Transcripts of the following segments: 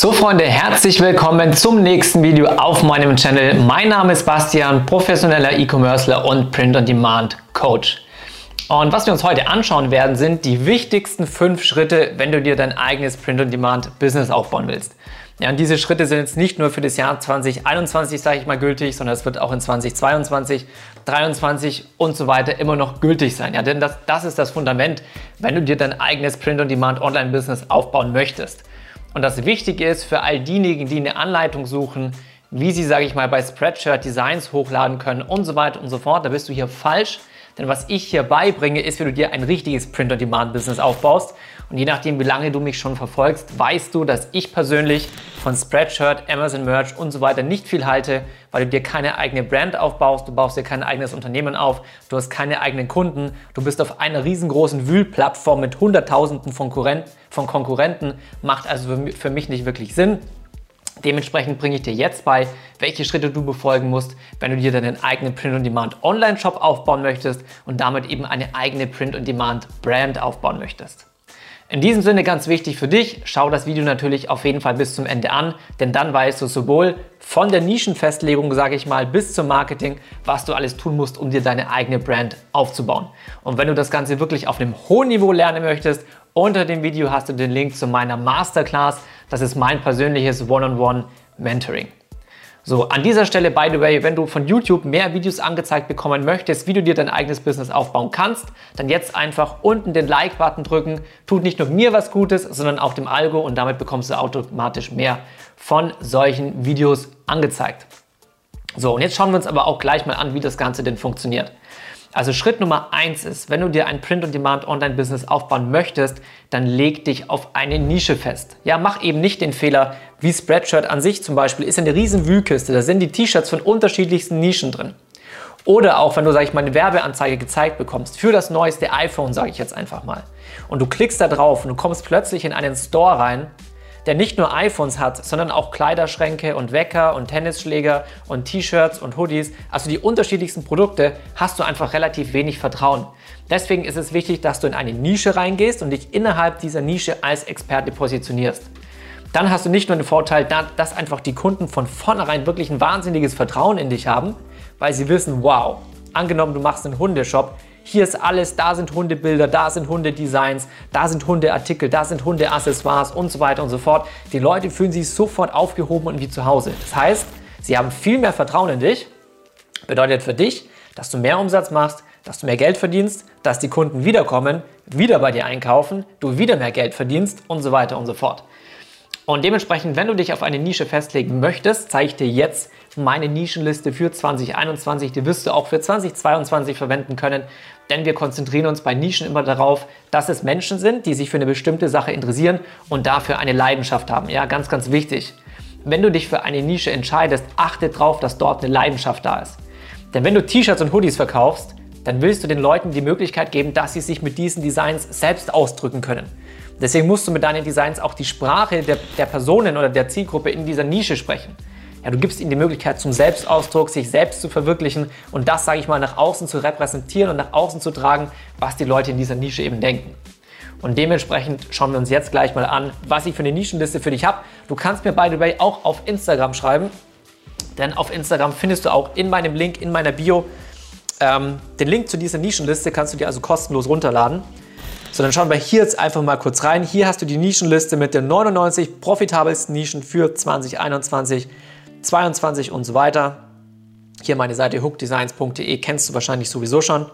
So Freunde, herzlich willkommen zum nächsten Video auf meinem Channel. Mein Name ist Bastian, professioneller E-Commercer und Print-on-Demand-Coach. Und was wir uns heute anschauen werden, sind die wichtigsten fünf Schritte, wenn du dir dein eigenes Print-on-Demand-Business aufbauen willst. Ja, und diese Schritte sind jetzt nicht nur für das Jahr 2021, sage ich mal, gültig, sondern es wird auch in 2022, 2023 und so weiter immer noch gültig sein. Ja, denn das, das ist das Fundament, wenn du dir dein eigenes Print-on-Demand-Online-Business aufbauen möchtest. Und das Wichtige ist für all diejenigen, die eine Anleitung suchen, wie sie, sage ich mal, bei Spreadshirt Designs hochladen können und so weiter und so fort, da bist du hier falsch. Denn was ich hier beibringe, ist, wie du dir ein richtiges Print-on-Demand-Business aufbaust. Und je nachdem, wie lange du mich schon verfolgst, weißt du, dass ich persönlich von Spreadshirt, Amazon Merch und so weiter nicht viel halte, weil du dir keine eigene Brand aufbaust, du baust dir kein eigenes Unternehmen auf, du hast keine eigenen Kunden, du bist auf einer riesengroßen Wühlplattform mit Hunderttausenden von, von Konkurrenten, macht also für mich nicht wirklich Sinn. Dementsprechend bringe ich dir jetzt bei, welche Schritte du befolgen musst, wenn du dir deinen eigenen Print-on-Demand Online-Shop aufbauen möchtest und damit eben eine eigene Print-on-Demand Brand aufbauen möchtest. In diesem Sinne ganz wichtig für dich, schau das Video natürlich auf jeden Fall bis zum Ende an, denn dann weißt du sowohl von der Nischenfestlegung, sage ich mal, bis zum Marketing, was du alles tun musst, um dir deine eigene Brand aufzubauen. Und wenn du das Ganze wirklich auf einem hohen Niveau lernen möchtest, unter dem Video hast du den Link zu meiner Masterclass. Das ist mein persönliches One-on-One-Mentoring. So, an dieser Stelle, by the way, wenn du von YouTube mehr Videos angezeigt bekommen möchtest, wie du dir dein eigenes Business aufbauen kannst, dann jetzt einfach unten den Like-Button drücken. Tut nicht nur mir was Gutes, sondern auch dem Algo und damit bekommst du automatisch mehr von solchen Videos angezeigt. So, und jetzt schauen wir uns aber auch gleich mal an, wie das Ganze denn funktioniert. Also Schritt Nummer eins ist, wenn du dir ein Print-on-Demand-Online-Business aufbauen möchtest, dann leg dich auf eine Nische fest. Ja, mach eben nicht den Fehler, wie Spreadshirt an sich zum Beispiel, ist eine riesen Wühlkiste. Da sind die T-Shirts von unterschiedlichsten Nischen drin. Oder auch, wenn du, sag ich mal, eine Werbeanzeige gezeigt bekommst für das neueste iPhone, sage ich jetzt einfach mal. Und du klickst da drauf und du kommst plötzlich in einen Store rein der nicht nur iPhones hat, sondern auch Kleiderschränke und Wecker und Tennisschläger und T-Shirts und Hoodies, also die unterschiedlichsten Produkte, hast du einfach relativ wenig Vertrauen. Deswegen ist es wichtig, dass du in eine Nische reingehst und dich innerhalb dieser Nische als Experte positionierst. Dann hast du nicht nur den Vorteil, dass einfach die Kunden von vornherein wirklich ein wahnsinniges Vertrauen in dich haben, weil sie wissen, wow, angenommen du machst einen Hundeshop, hier ist alles, da sind Hundebilder, da sind Hundedesigns, da sind Hundeartikel, da sind Hundeaccessoires und so weiter und so fort. Die Leute fühlen sich sofort aufgehoben und wie zu Hause. Das heißt, sie haben viel mehr Vertrauen in dich. Bedeutet für dich, dass du mehr Umsatz machst, dass du mehr Geld verdienst, dass die Kunden wiederkommen, wieder bei dir einkaufen, du wieder mehr Geld verdienst und so weiter und so fort. Und dementsprechend, wenn du dich auf eine Nische festlegen möchtest, zeige ich dir jetzt meine Nischenliste für 2021. Die wirst du auch für 2022 verwenden können, denn wir konzentrieren uns bei Nischen immer darauf, dass es Menschen sind, die sich für eine bestimmte Sache interessieren und dafür eine Leidenschaft haben. Ja, ganz, ganz wichtig. Wenn du dich für eine Nische entscheidest, achte darauf, dass dort eine Leidenschaft da ist. Denn wenn du T-Shirts und Hoodies verkaufst, dann willst du den Leuten die Möglichkeit geben, dass sie sich mit diesen Designs selbst ausdrücken können. Deswegen musst du mit deinen Designs auch die Sprache der, der Personen oder der Zielgruppe in dieser Nische sprechen. Ja, du gibst ihnen die Möglichkeit zum Selbstausdruck, sich selbst zu verwirklichen und das, sage ich mal, nach außen zu repräsentieren und nach außen zu tragen, was die Leute in dieser Nische eben denken. Und dementsprechend schauen wir uns jetzt gleich mal an, was ich für eine Nischenliste für dich habe. Du kannst mir, by the way, auch auf Instagram schreiben, denn auf Instagram findest du auch in meinem Link, in meiner Bio, ähm, den Link zu dieser Nischenliste kannst du dir also kostenlos runterladen. So, dann schauen wir hier jetzt einfach mal kurz rein. Hier hast du die Nischenliste mit den 99 profitabelsten Nischen für 2021. 22 und so weiter. Hier meine Seite hookdesigns.de kennst du wahrscheinlich sowieso schon.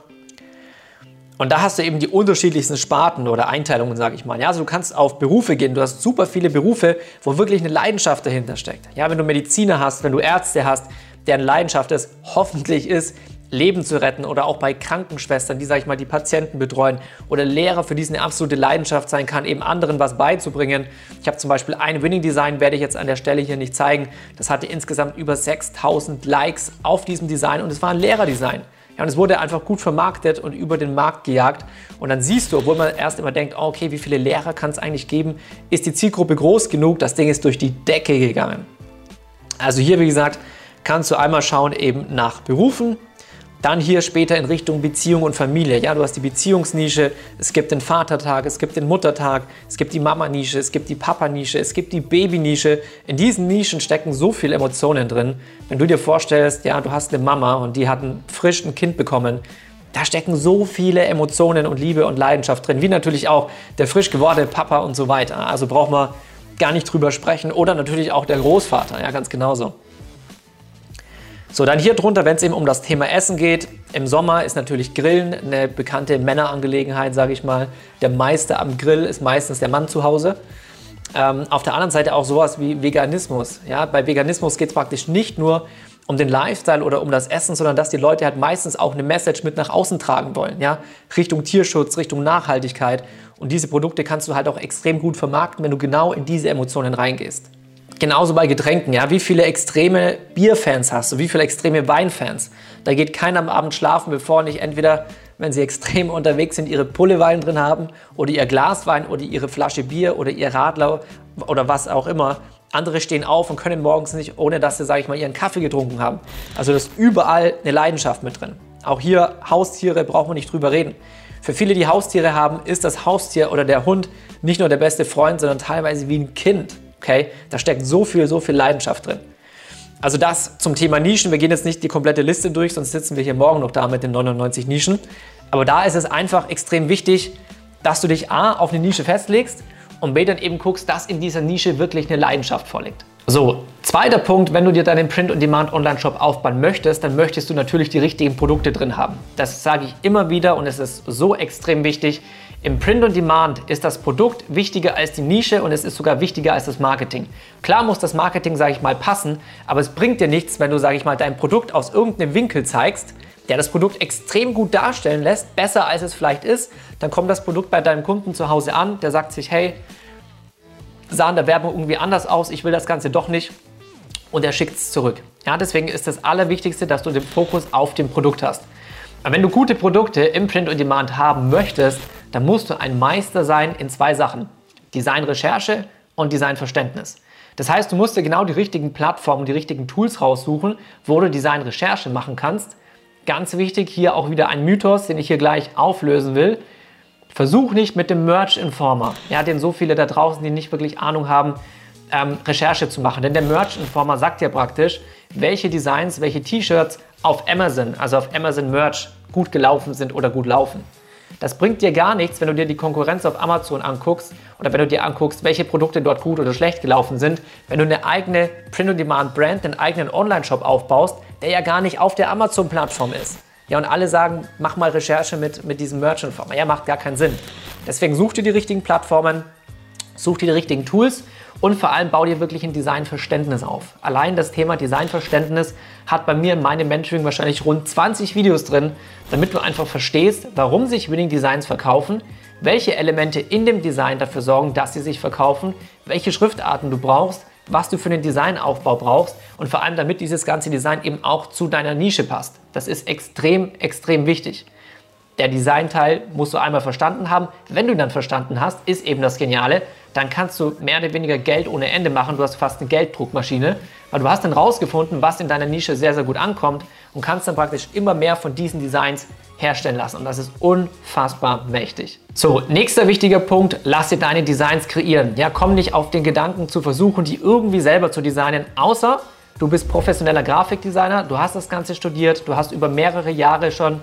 Und da hast du eben die unterschiedlichsten Sparten oder Einteilungen, sage ich mal. Ja, also du kannst auf Berufe gehen. Du hast super viele Berufe, wo wirklich eine Leidenschaft dahinter steckt. Ja, wenn du Mediziner hast, wenn du Ärzte hast, deren Leidenschaft es hoffentlich ist, Leben zu retten oder auch bei Krankenschwestern, die, sag ich mal, die Patienten betreuen oder Lehrer, für die es eine absolute Leidenschaft sein kann, eben anderen was beizubringen. Ich habe zum Beispiel ein Winning Design, werde ich jetzt an der Stelle hier nicht zeigen. Das hatte insgesamt über 6000 Likes auf diesem Design und es war ein Lehrerdesign. Ja, und es wurde einfach gut vermarktet und über den Markt gejagt. Und dann siehst du, obwohl man erst immer denkt, oh, okay, wie viele Lehrer kann es eigentlich geben, ist die Zielgruppe groß genug, das Ding ist durch die Decke gegangen. Also hier, wie gesagt, kannst du einmal schauen eben nach Berufen, Dann hier später in Richtung Beziehung und Familie. Ja, du hast die Beziehungsnische, es gibt den Vatertag, es gibt den Muttertag, es gibt die Mama-Nische, es gibt die Papa-Nische, es gibt die Baby-Nische. In diesen Nischen stecken so viele Emotionen drin. Wenn du dir vorstellst, ja, du hast eine Mama und die hat ein frisch ein Kind bekommen, da stecken so viele Emotionen und Liebe und Leidenschaft drin, wie natürlich auch der frisch gewordene Papa und so weiter. Also braucht man gar nicht drüber sprechen. Oder natürlich auch der Großvater, ja, ganz genauso. So, dann hier drunter, wenn es eben um das Thema Essen geht. Im Sommer ist natürlich Grillen eine bekannte Männerangelegenheit, sage ich mal. Der Meister am Grill ist meistens der Mann zu Hause. Ähm, auf der anderen Seite auch sowas wie Veganismus. Ja, bei Veganismus geht es praktisch nicht nur um den Lifestyle oder um das Essen, sondern dass die Leute halt meistens auch eine Message mit nach außen tragen wollen. Ja? Richtung Tierschutz, Richtung Nachhaltigkeit. Und diese Produkte kannst du halt auch extrem gut vermarkten, wenn du genau in diese Emotionen reingehst. Genauso bei Getränken, ja. Wie viele extreme Bierfans hast du? Wie viele extreme Weinfans? Da geht keiner am Abend schlafen, bevor nicht entweder, wenn sie extrem unterwegs sind, ihre Pulle Wein drin haben oder ihr Glas Wein oder ihre Flasche Bier oder ihr Radler oder was auch immer. Andere stehen auf und können morgens nicht, ohne dass sie, sage ich mal, ihren Kaffee getrunken haben. Also da ist überall eine Leidenschaft mit drin. Auch hier Haustiere brauchen wir nicht drüber reden. Für viele, die Haustiere haben, ist das Haustier oder der Hund nicht nur der beste Freund, sondern teilweise wie ein Kind. Okay? Da steckt so viel, so viel Leidenschaft drin. Also das zum Thema Nischen. Wir gehen jetzt nicht die komplette Liste durch, sonst sitzen wir hier morgen noch da mit den 99 Nischen. Aber da ist es einfach extrem wichtig, dass du dich A auf eine Nische festlegst und B dann eben guckst, dass in dieser Nische wirklich eine Leidenschaft vorliegt. So, zweiter Punkt, wenn du dir deinen Print-on-Demand-Online-Shop aufbauen möchtest, dann möchtest du natürlich die richtigen Produkte drin haben. Das sage ich immer wieder und es ist so extrem wichtig. Im Print on Demand ist das Produkt wichtiger als die Nische und es ist sogar wichtiger als das Marketing. Klar muss das Marketing, sage ich mal, passen, aber es bringt dir nichts, wenn du, sage ich mal, dein Produkt aus irgendeinem Winkel zeigst, der das Produkt extrem gut darstellen lässt, besser als es vielleicht ist. Dann kommt das Produkt bei deinem Kunden zu Hause an, der sagt sich, hey, sah in der Werbung irgendwie anders aus, ich will das Ganze doch nicht und er schickt es zurück. Ja, deswegen ist das Allerwichtigste, dass du den Fokus auf dem Produkt hast. Aber wenn du gute Produkte im Print on Demand haben möchtest, dann musst du ein Meister sein in zwei Sachen. Designrecherche und Designverständnis. Das heißt, du musst dir genau die richtigen Plattformen, die richtigen Tools raussuchen, wo du Designrecherche machen kannst. Ganz wichtig, hier auch wieder ein Mythos, den ich hier gleich auflösen will. Versuch nicht mit dem Merch Informer, ja, den so viele da draußen, die nicht wirklich Ahnung haben, ähm, Recherche zu machen. Denn der Merch Informer sagt ja praktisch, welche Designs, welche T-Shirts auf Amazon, also auf Amazon Merch, gut gelaufen sind oder gut laufen. Das bringt dir gar nichts, wenn du dir die Konkurrenz auf Amazon anguckst oder wenn du dir anguckst, welche Produkte dort gut oder schlecht gelaufen sind, wenn du eine eigene Print-on-Demand-Brand, einen eigenen Online-Shop aufbaust, der ja gar nicht auf der Amazon-Plattform ist. Ja, und alle sagen, mach mal Recherche mit, mit diesem Merchant-Form. Ja, macht gar keinen Sinn. Deswegen such dir die richtigen Plattformen, such dir die richtigen Tools und vor allem bau dir wirklich ein Designverständnis auf. Allein das Thema Designverständnis hat bei mir in meinem Mentoring wahrscheinlich rund 20 Videos drin, damit du einfach verstehst, warum sich Winning Designs verkaufen, welche Elemente in dem Design dafür sorgen, dass sie sich verkaufen, welche Schriftarten du brauchst, was du für einen Designaufbau brauchst und vor allem damit dieses ganze Design eben auch zu deiner Nische passt. Das ist extrem, extrem wichtig. Der Designteil musst du einmal verstanden haben. Wenn du dann verstanden hast, ist eben das Geniale, dann kannst du mehr oder weniger Geld ohne Ende machen. Du hast fast eine Gelddruckmaschine, weil du hast dann rausgefunden, was in deiner Nische sehr, sehr gut ankommt und kannst dann praktisch immer mehr von diesen Designs herstellen lassen. Und das ist unfassbar mächtig. So, nächster wichtiger Punkt, lass dir deine Designs kreieren. Ja, komm nicht auf den Gedanken zu versuchen, die irgendwie selber zu designen, außer du bist professioneller Grafikdesigner, du hast das Ganze studiert, du hast über mehrere Jahre schon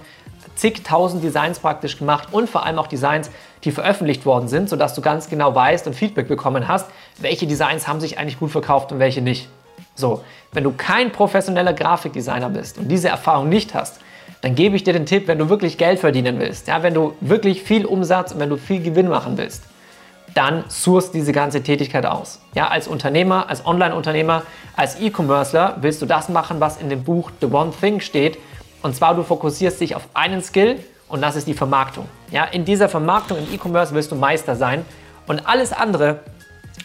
zigtausend Designs praktisch gemacht und vor allem auch Designs, die veröffentlicht worden sind, sodass du ganz genau weißt und Feedback bekommen hast, welche Designs haben sich eigentlich gut verkauft und welche nicht. So, wenn du kein professioneller Grafikdesigner bist und diese Erfahrung nicht hast, dann gebe ich dir den Tipp, wenn du wirklich Geld verdienen willst, ja, wenn du wirklich viel Umsatz und wenn du viel Gewinn machen willst, dann source diese ganze Tätigkeit aus. Ja, als Unternehmer, als Online-Unternehmer, als E-Commercer willst du das machen, was in dem Buch The One Thing steht, und zwar, du fokussierst dich auf einen Skill und das ist die Vermarktung. Ja, in dieser Vermarktung im E-Commerce willst du Meister sein und alles andere,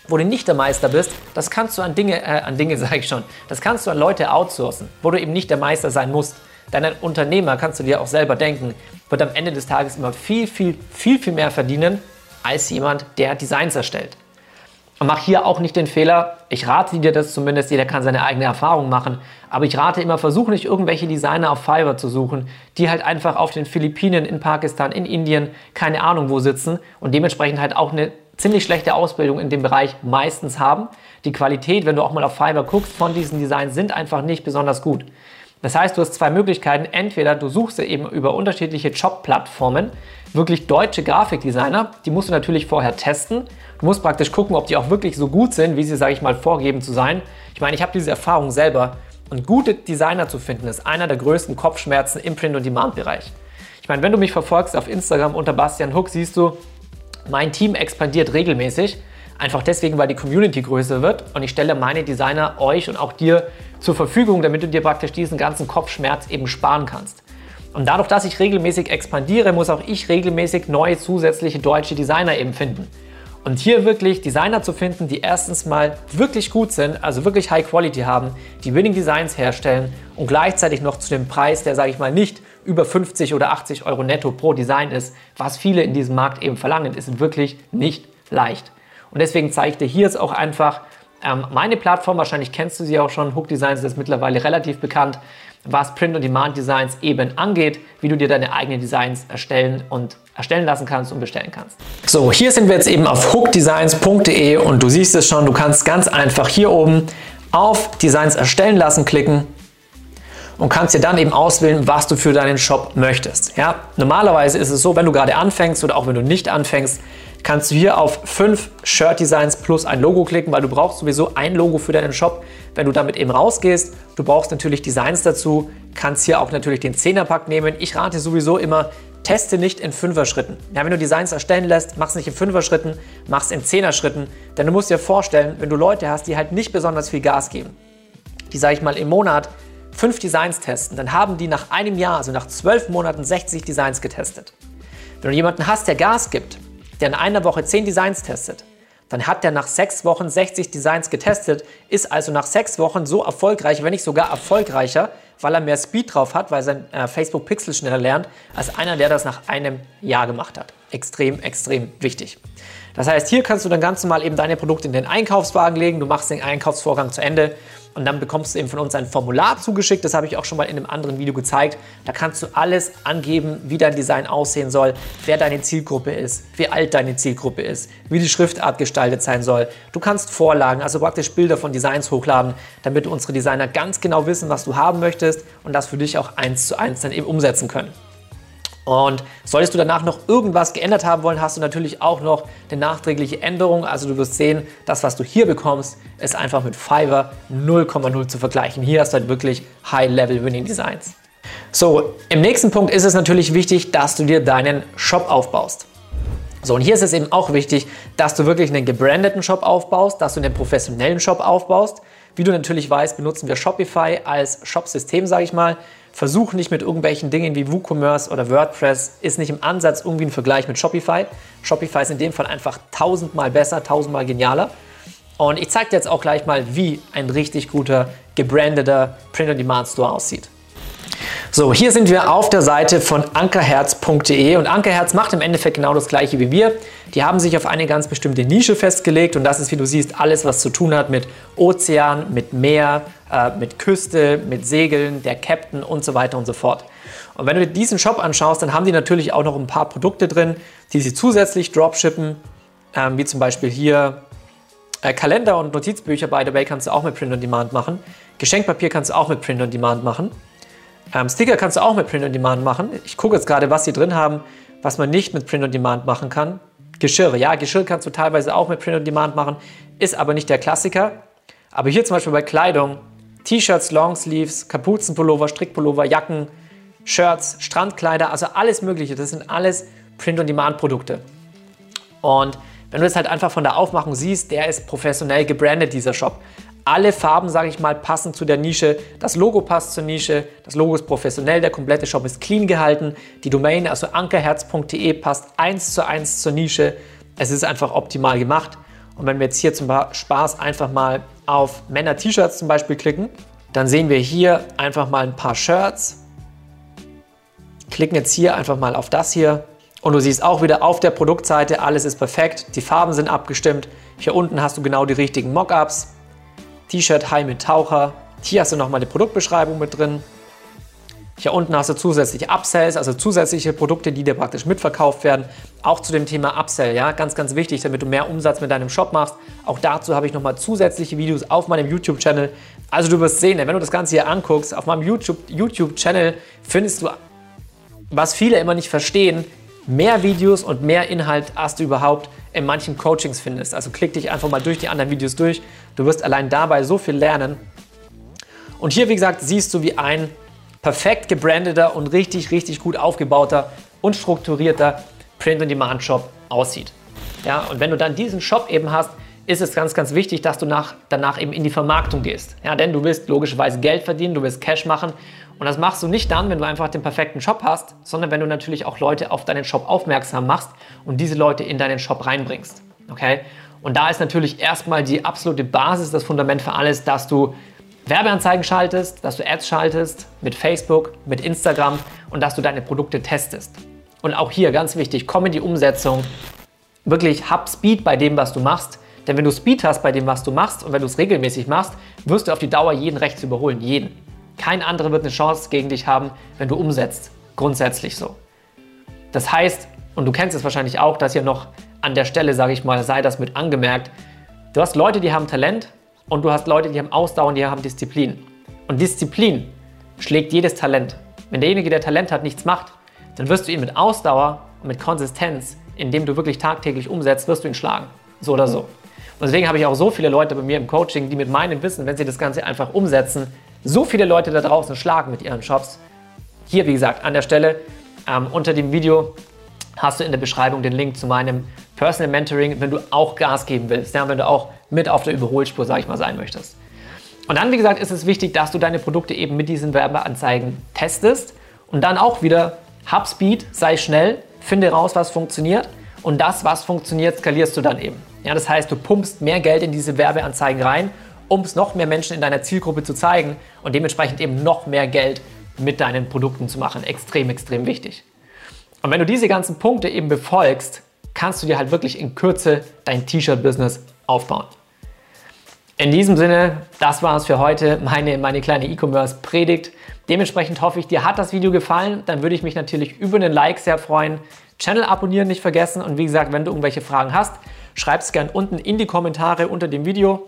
wo du nicht der Meister bist, das kannst du an Dinge, äh, an Dinge sage ich schon, das kannst du an Leute outsourcen, wo du eben nicht der Meister sein musst. Dein Unternehmer, kannst du dir auch selber denken, wird am Ende des Tages immer viel, viel, viel, viel mehr verdienen als jemand, der Designs erstellt. Mach hier auch nicht den Fehler, ich rate dir das zumindest, jeder kann seine eigene Erfahrung machen, aber ich rate immer, versuche nicht irgendwelche Designer auf Fiverr zu suchen, die halt einfach auf den Philippinen, in Pakistan, in Indien, keine Ahnung wo sitzen und dementsprechend halt auch eine ziemlich schlechte Ausbildung in dem Bereich meistens haben. Die Qualität, wenn du auch mal auf Fiverr guckst, von diesen Designs sind einfach nicht besonders gut. Das heißt, du hast zwei Möglichkeiten. Entweder du suchst dir eben über unterschiedliche Job-Plattformen wirklich deutsche Grafikdesigner. Die musst du natürlich vorher testen. Du musst praktisch gucken, ob die auch wirklich so gut sind, wie sie, sage ich mal, vorgeben zu sein. Ich meine, ich habe diese Erfahrung selber. Und gute Designer zu finden, ist einer der größten Kopfschmerzen im Print-on-Demand-Bereich. Ich meine, wenn du mich verfolgst auf Instagram unter Bastian Hook, siehst du, mein Team expandiert regelmäßig. Einfach deswegen, weil die Community größer wird und ich stelle meine Designer euch und auch dir zur Verfügung, damit du dir praktisch diesen ganzen Kopfschmerz eben sparen kannst. Und dadurch, dass ich regelmäßig expandiere, muss auch ich regelmäßig neue zusätzliche deutsche Designer eben finden. Und hier wirklich Designer zu finden, die erstens mal wirklich gut sind, also wirklich High Quality haben, die Winning Designs herstellen und gleichzeitig noch zu dem Preis, der sage ich mal nicht über 50 oder 80 Euro netto pro Design ist, was viele in diesem Markt eben verlangen, ist wirklich nicht leicht. Und deswegen zeige ich dir hier jetzt auch einfach ähm, meine Plattform. Wahrscheinlich kennst du sie auch schon. Hook Designs ist mittlerweile relativ bekannt, was Print-on-Demand-Designs eben angeht, wie du dir deine eigenen Designs erstellen und erstellen lassen kannst und bestellen kannst. So, hier sind wir jetzt eben auf hookdesigns.de und du siehst es schon, du kannst ganz einfach hier oben auf Designs erstellen lassen klicken und kannst dir dann eben auswählen, was du für deinen Shop möchtest. Ja, normalerweise ist es so, wenn du gerade anfängst oder auch wenn du nicht anfängst, kannst du hier auf fünf Shirt Designs plus ein Logo klicken, weil du brauchst sowieso ein Logo für deinen Shop, wenn du damit eben rausgehst. Du brauchst natürlich Designs dazu, kannst hier auch natürlich den 10er Pack nehmen. Ich rate sowieso immer, teste nicht in 5er Schritten. Ja, wenn du Designs erstellen lässt, mach es nicht in 5er Schritten, mach es in 10er Schritten, denn du musst dir vorstellen, wenn du Leute hast, die halt nicht besonders viel Gas geben, die sage ich mal im Monat fünf Designs testen, dann haben die nach einem Jahr, also nach zwölf Monaten 60 Designs getestet. Wenn du jemanden hast, der Gas gibt, der in einer Woche 10 Designs testet, dann hat der nach sechs Wochen 60 Designs getestet, ist also nach sechs Wochen so erfolgreich, wenn nicht sogar erfolgreicher, weil er mehr Speed drauf hat, weil sein äh, Facebook Pixel schneller lernt, als einer, der das nach einem Jahr gemacht hat. Extrem, extrem wichtig. Das heißt, hier kannst du dann ganz normal eben deine Produkte in den Einkaufswagen legen, du machst den Einkaufsvorgang zu Ende und dann bekommst du eben von uns ein Formular zugeschickt. Das habe ich auch schon mal in einem anderen Video gezeigt. Da kannst du alles angeben, wie dein Design aussehen soll, wer deine Zielgruppe ist, wie alt deine Zielgruppe ist, wie die Schriftart gestaltet sein soll. Du kannst Vorlagen, also praktisch Bilder von Designs hochladen, damit unsere Designer ganz genau wissen, was du haben möchtest und das für dich auch eins zu eins dann eben umsetzen können. Und solltest du danach noch irgendwas geändert haben wollen, hast du natürlich auch noch eine nachträgliche Änderung. Also du wirst sehen, das, was du hier bekommst, ist einfach mit Fiverr 0,0 zu vergleichen. Hier hast du halt wirklich High-Level Winning Designs. So, im nächsten Punkt ist es natürlich wichtig, dass du dir deinen Shop aufbaust. So, und hier ist es eben auch wichtig, dass du wirklich einen gebrandeten Shop aufbaust, dass du einen professionellen Shop aufbaust. Wie du natürlich weißt, benutzen wir Shopify als Shop-System, sage ich mal. Versuch nicht mit irgendwelchen Dingen wie WooCommerce oder WordPress, ist nicht im Ansatz irgendwie ein Vergleich mit Shopify. Shopify ist in dem Fall einfach tausendmal besser, tausendmal genialer. Und ich zeige dir jetzt auch gleich mal, wie ein richtig guter, gebrandeter Print-on-Demand-Store aussieht. So, hier sind wir auf der Seite von ankerherz.de und Ankerherz macht im Endeffekt genau das gleiche wie wir. Die haben sich auf eine ganz bestimmte Nische festgelegt und das ist, wie du siehst, alles, was zu tun hat mit Ozean, mit Meer, äh, mit Küste, mit Segeln, der Captain und so weiter und so fort. Und wenn du dir diesen Shop anschaust, dann haben die natürlich auch noch ein paar Produkte drin, die sie zusätzlich dropshippen, ähm, wie zum Beispiel hier äh, Kalender und Notizbücher, by the way, kannst du auch mit Print on Demand machen. Geschenkpapier kannst du auch mit Print on Demand machen. Ähm, Sticker kannst du auch mit Print on Demand machen. Ich gucke jetzt gerade, was sie drin haben, was man nicht mit Print on Demand machen kann. Geschirr, ja, Geschirr kannst du teilweise auch mit Print on Demand machen, ist aber nicht der Klassiker. Aber hier zum Beispiel bei Kleidung, T-Shirts, Longsleeves, Kapuzenpullover, Strickpullover, Jacken, Shirts, Strandkleider, also alles Mögliche. Das sind alles Print-on-Demand-Produkte. Und wenn du jetzt halt einfach von der Aufmachung siehst, der ist professionell gebrandet, dieser Shop. Alle Farben, sage ich mal, passen zu der Nische. Das Logo passt zur Nische. Das Logo ist professionell. Der komplette Shop ist clean gehalten. Die Domain, also ankerherz.de, passt eins zu eins zur Nische. Es ist einfach optimal gemacht. Und wenn wir jetzt hier zum Spaß einfach mal auf Männer-T-Shirts zum Beispiel klicken, dann sehen wir hier einfach mal ein paar Shirts. Klicken jetzt hier einfach mal auf das hier Und du siehst auch wieder auf der Produktseite, alles ist perfekt, die Farben sind abgestimmt. Hier unten hast du genau die richtigen Mockups. T-Shirt High mit Taucher. Hier hast du nochmal die Produktbeschreibung mit drin. Hier unten hast du zusätzliche Upsells, also zusätzliche Produkte, die dir praktisch mitverkauft werden. Auch zu dem Thema Upsell, ja, ganz, ganz wichtig, damit du mehr Umsatz mit deinem Shop machst. Auch dazu habe ich nochmal zusätzliche Videos auf meinem YouTube-Channel. Also du wirst sehen, wenn du das Ganze hier anguckst, auf meinem YouTube-Channel findest du, was viele immer nicht verstehen, mehr Videos und mehr Inhalt, als du überhaupt in manchen Coachings findest. Also klick dich einfach mal durch die anderen Videos durch. Du wirst allein dabei so viel lernen. Und hier, wie gesagt, siehst du, wie ein perfekt gebrandeter und richtig, richtig gut aufgebauter und strukturierter Print-on-Demand-Shop aussieht. Ja, und wenn du dann diesen Shop eben hast, ist es ganz, ganz wichtig, dass du nach, danach eben in die Vermarktung gehst. Ja, denn du willst logischerweise Geld verdienen, du willst Cash machen. Und das machst du nicht dann, wenn du einfach den perfekten Shop hast, sondern wenn du natürlich auch Leute auf deinen Shop aufmerksam machst und diese Leute in deinen Shop reinbringst. Okay? Und da ist natürlich erstmal die absolute Basis, das Fundament für alles, dass du Werbeanzeigen schaltest, dass du Ads schaltest mit Facebook, mit Instagram und dass du deine Produkte testest. Und auch hier ganz wichtig, komm in die Umsetzung. Wirklich hab Speed bei dem, was du machst. Denn wenn du Speed hast bei dem, was du machst und wenn du es regelmäßig machst, wirst du auf die Dauer jeden rechts überholen. Jeden. Kein anderer wird eine Chance gegen dich haben, wenn du umsetzt. Grundsätzlich so. Das heißt, und du kennst es wahrscheinlich auch, dass hier noch an der Stelle, sage ich mal, sei das mit angemerkt, du hast Leute, die haben Talent, und du hast Leute, die haben Ausdauer und die haben Disziplin. Und Disziplin schlägt jedes Talent. Wenn derjenige, der Talent hat, nichts macht, dann wirst du ihn mit Ausdauer und mit Konsistenz, indem du wirklich tagtäglich umsetzt, wirst du ihn schlagen. So oder so. Und deswegen habe ich auch so viele Leute bei mir im Coaching, die mit meinem Wissen, wenn sie das Ganze einfach umsetzen, so viele Leute da draußen schlagen mit ihren Shops. Hier, wie gesagt, an der Stelle ähm, unter dem Video hast du in der Beschreibung den Link zu meinem Personal Mentoring, wenn du auch Gas geben willst, ja, wenn du auch mit auf der Überholspur, sage ich mal, sein möchtest. Und dann, wie gesagt, ist es wichtig, dass du deine Produkte eben mit diesen Werbeanzeigen testest und dann auch wieder hab Speed, sei schnell, finde raus, was funktioniert und das, was funktioniert, skalierst du dann eben. Ja, das heißt, du pumpst mehr Geld in diese Werbeanzeigen rein, um es noch mehr Menschen in deiner Zielgruppe zu zeigen und dementsprechend eben noch mehr Geld mit deinen Produkten zu machen. Extrem, extrem wichtig. Und wenn du diese ganzen Punkte eben befolgst, kannst du dir halt wirklich in Kürze dein T-Shirt-Business aufbauen. In diesem Sinne, das war es für heute, meine, meine kleine E-Commerce-Predigt. Dementsprechend hoffe ich, dir hat das Video gefallen. Dann würde ich mich natürlich über einen Like sehr freuen. Channel abonnieren nicht vergessen. Und wie gesagt, wenn du irgendwelche Fragen hast, schreib es gerne unten in die Kommentare unter dem Video.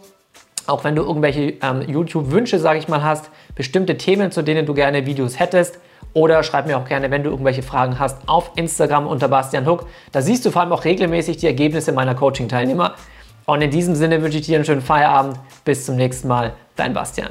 Auch wenn du irgendwelche ähm, YouTube-Wünsche, sage ich mal, hast, bestimmte Themen, zu denen du gerne Videos hättest, oder schreib mir auch gerne, wenn du irgendwelche Fragen hast, auf Instagram unter Bastian Huck. Da siehst du vor allem auch regelmäßig die Ergebnisse meiner Coaching-Teilnehmer. Und in diesem Sinne wünsche ich dir einen schönen Feierabend. Bis zum nächsten Mal. Dein Bastian.